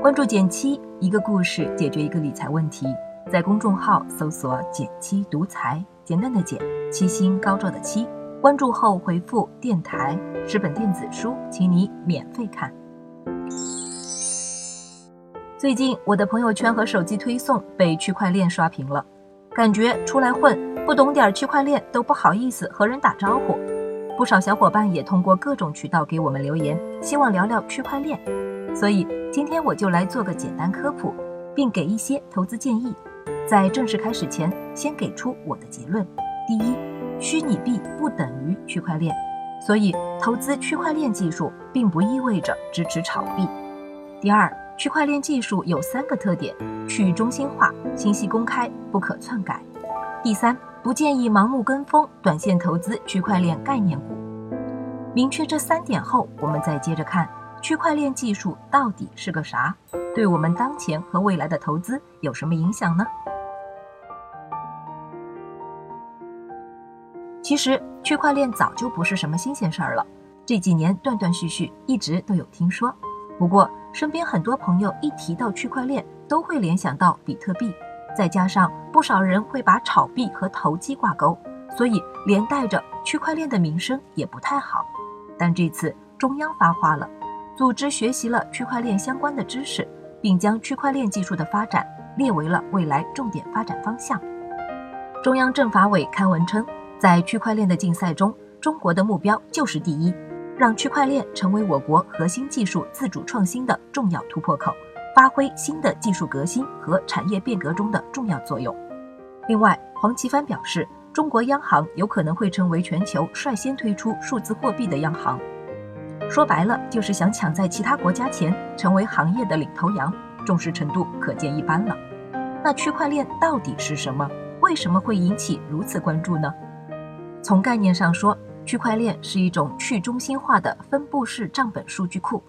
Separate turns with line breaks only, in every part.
关注减七，一个故事解决一个理财问题。在公众号搜索“减七独裁，简单的简，七星高照的七。关注后回复“电台”十本电子书，请你免费看。最近我的朋友圈和手机推送被区块链刷屏了，感觉出来混不懂点区块链都不好意思和人打招呼。不少小伙伴也通过各种渠道给我们留言，希望聊聊区块链。所以今天我就来做个简单科普，并给一些投资建议。在正式开始前，先给出我的结论：第一，虚拟币不等于区块链，所以投资区块链技术并不意味着支持炒币；第二，区块链技术有三个特点：去中心化、信息公开、不可篡改；第三，不建议盲目跟风、短线投资区块链概念股。明确这三点后，我们再接着看。区块链技术到底是个啥？对我们当前和未来的投资有什么影响呢？其实区块链早就不是什么新鲜事儿了，这几年断断续续一直都有听说。不过身边很多朋友一提到区块链，都会联想到比特币，再加上不少人会把炒币和投机挂钩，所以连带着区块链的名声也不太好。但这次中央发话了。组织学习了区块链相关的知识，并将区块链技术的发展列为了未来重点发展方向。中央政法委刊文称，在区块链的竞赛中，中国的目标就是第一，让区块链成为我国核心技术自主创新的重要突破口，发挥新的技术革新和产业变革中的重要作用。另外，黄奇帆表示，中国央行有可能会成为全球率先推出数字货币的央行。说白了，就是想抢在其他国家前，成为行业的领头羊，重视程度可见一斑了。那区块链到底是什么？为什么会引起如此关注呢？从概念上说，区块链是一种去中心化的分布式账本数据库。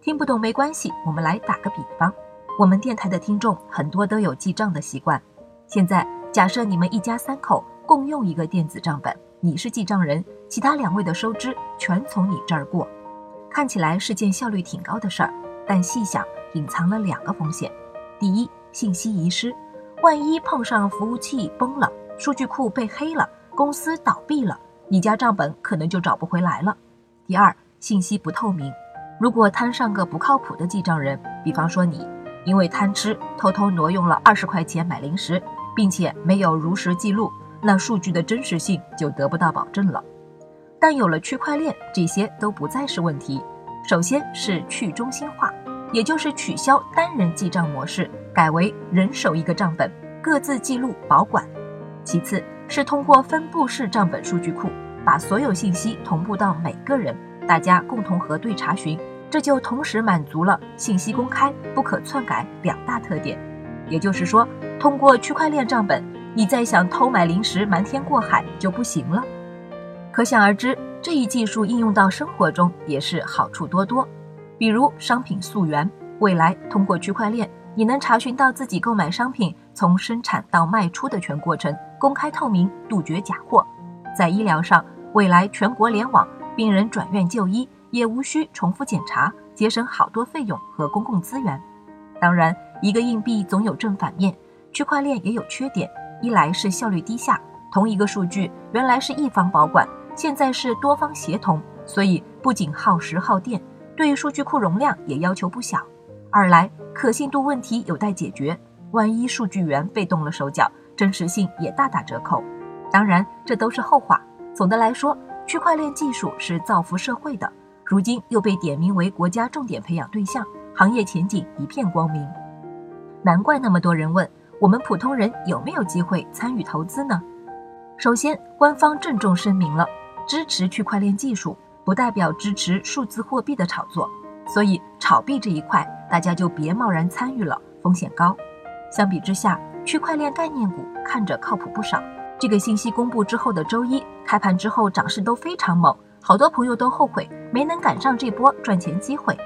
听不懂没关系，我们来打个比方。我们电台的听众很多都有记账的习惯。现在假设你们一家三口共用一个电子账本，你是记账人，其他两位的收支全从你这儿过。看起来是件效率挺高的事儿，但细想隐藏了两个风险：第一，信息遗失，万一碰上服务器崩了、数据库被黑了、公司倒闭了，你家账本可能就找不回来了；第二，信息不透明，如果摊上个不靠谱的记账人，比方说你，因为贪吃偷偷挪用了二十块钱买零食，并且没有如实记录，那数据的真实性就得不到保证了。但有了区块链，这些都不再是问题。首先是去中心化，也就是取消单人记账模式，改为人手一个账本，各自记录保管。其次是通过分布式账本数据库，把所有信息同步到每个人，大家共同核对查询，这就同时满足了信息公开、不可篡改两大特点。也就是说，通过区块链账本，你再想偷买零食瞒天过海就不行了。可想而知，这一技术应用到生活中也是好处多多。比如商品溯源，未来通过区块链，你能查询到自己购买商品从生产到卖出的全过程，公开透明，杜绝假货。在医疗上，未来全国联网，病人转院就医也无需重复检查，节省好多费用和公共资源。当然，一个硬币总有正反面，区块链也有缺点。一来是效率低下，同一个数据原来是一方保管。现在是多方协同，所以不仅耗时耗电，对数据库容量也要求不小。二来可信度问题有待解决，万一数据源被动了手脚，真实性也大打折扣。当然，这都是后话。总的来说，区块链技术是造福社会的，如今又被点名为国家重点培养对象，行业前景一片光明。难怪那么多人问我们普通人有没有机会参与投资呢？首先，官方郑重声明了。支持区块链技术不代表支持数字货币的炒作，所以炒币这一块大家就别贸然参与了，风险高。相比之下，区块链概念股看着靠谱不少。这个信息公布之后的周一开盘之后涨势都非常猛，好多朋友都后悔没能赶上这波赚钱机会。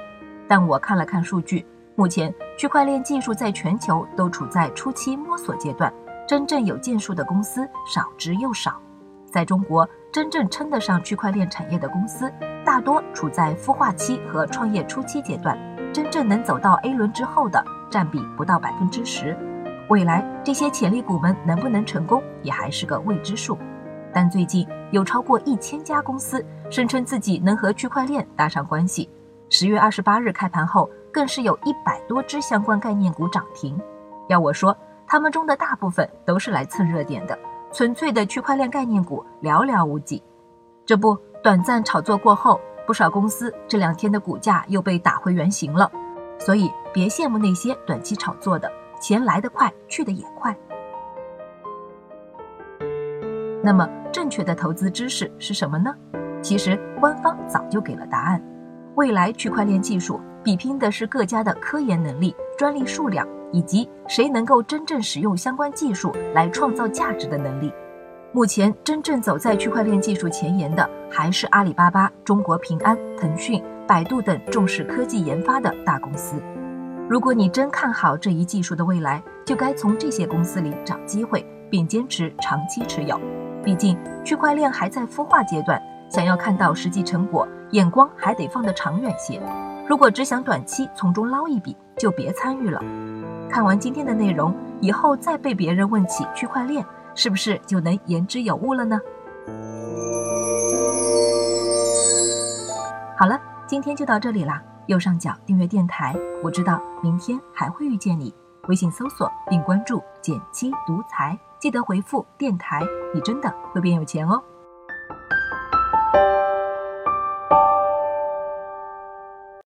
但我看了看数据，目前区块链技术在全球都处在初期摸索阶段，真正有建树的公司少之又少。在中国，真正称得上区块链产业的公司，大多处在孵化期和创业初期阶段。真正能走到 A 轮之后的占比不到百分之十。未来这些潜力股们能不能成功，也还是个未知数。但最近有超过一千家公司声称自己能和区块链搭上关系。十月二十八日开盘后，更是有一百多只相关概念股涨停。要我说，他们中的大部分都是来蹭热点的，纯粹的区块链概念股寥寥无几。这不，短暂炒作过后，不少公司这两天的股价又被打回原形了。所以别羡慕那些短期炒作的。钱来得快，去得也快。那么，正确的投资知识是什么呢？其实，官方早就给了答案。未来区块链技术比拼的是各家的科研能力、专利数量，以及谁能够真正使用相关技术来创造价值的能力。目前，真正走在区块链技术前沿的，还是阿里巴巴、中国平安、腾讯、百度等重视科技研发的大公司。如果你真看好这一技术的未来，就该从这些公司里找机会，并坚持长期持有。毕竟区块链还在孵化阶段，想要看到实际成果，眼光还得放得长远些。如果只想短期从中捞一笔，就别参与了。看完今天的内容，以后再被别人问起区块链，是不是就能言之有物了呢？好了，今天就到这里啦。右上角订阅电台，我知道明天还会遇见你。微信搜索并关注“减七独裁，记得回复“电台”，你真的会变有钱哦。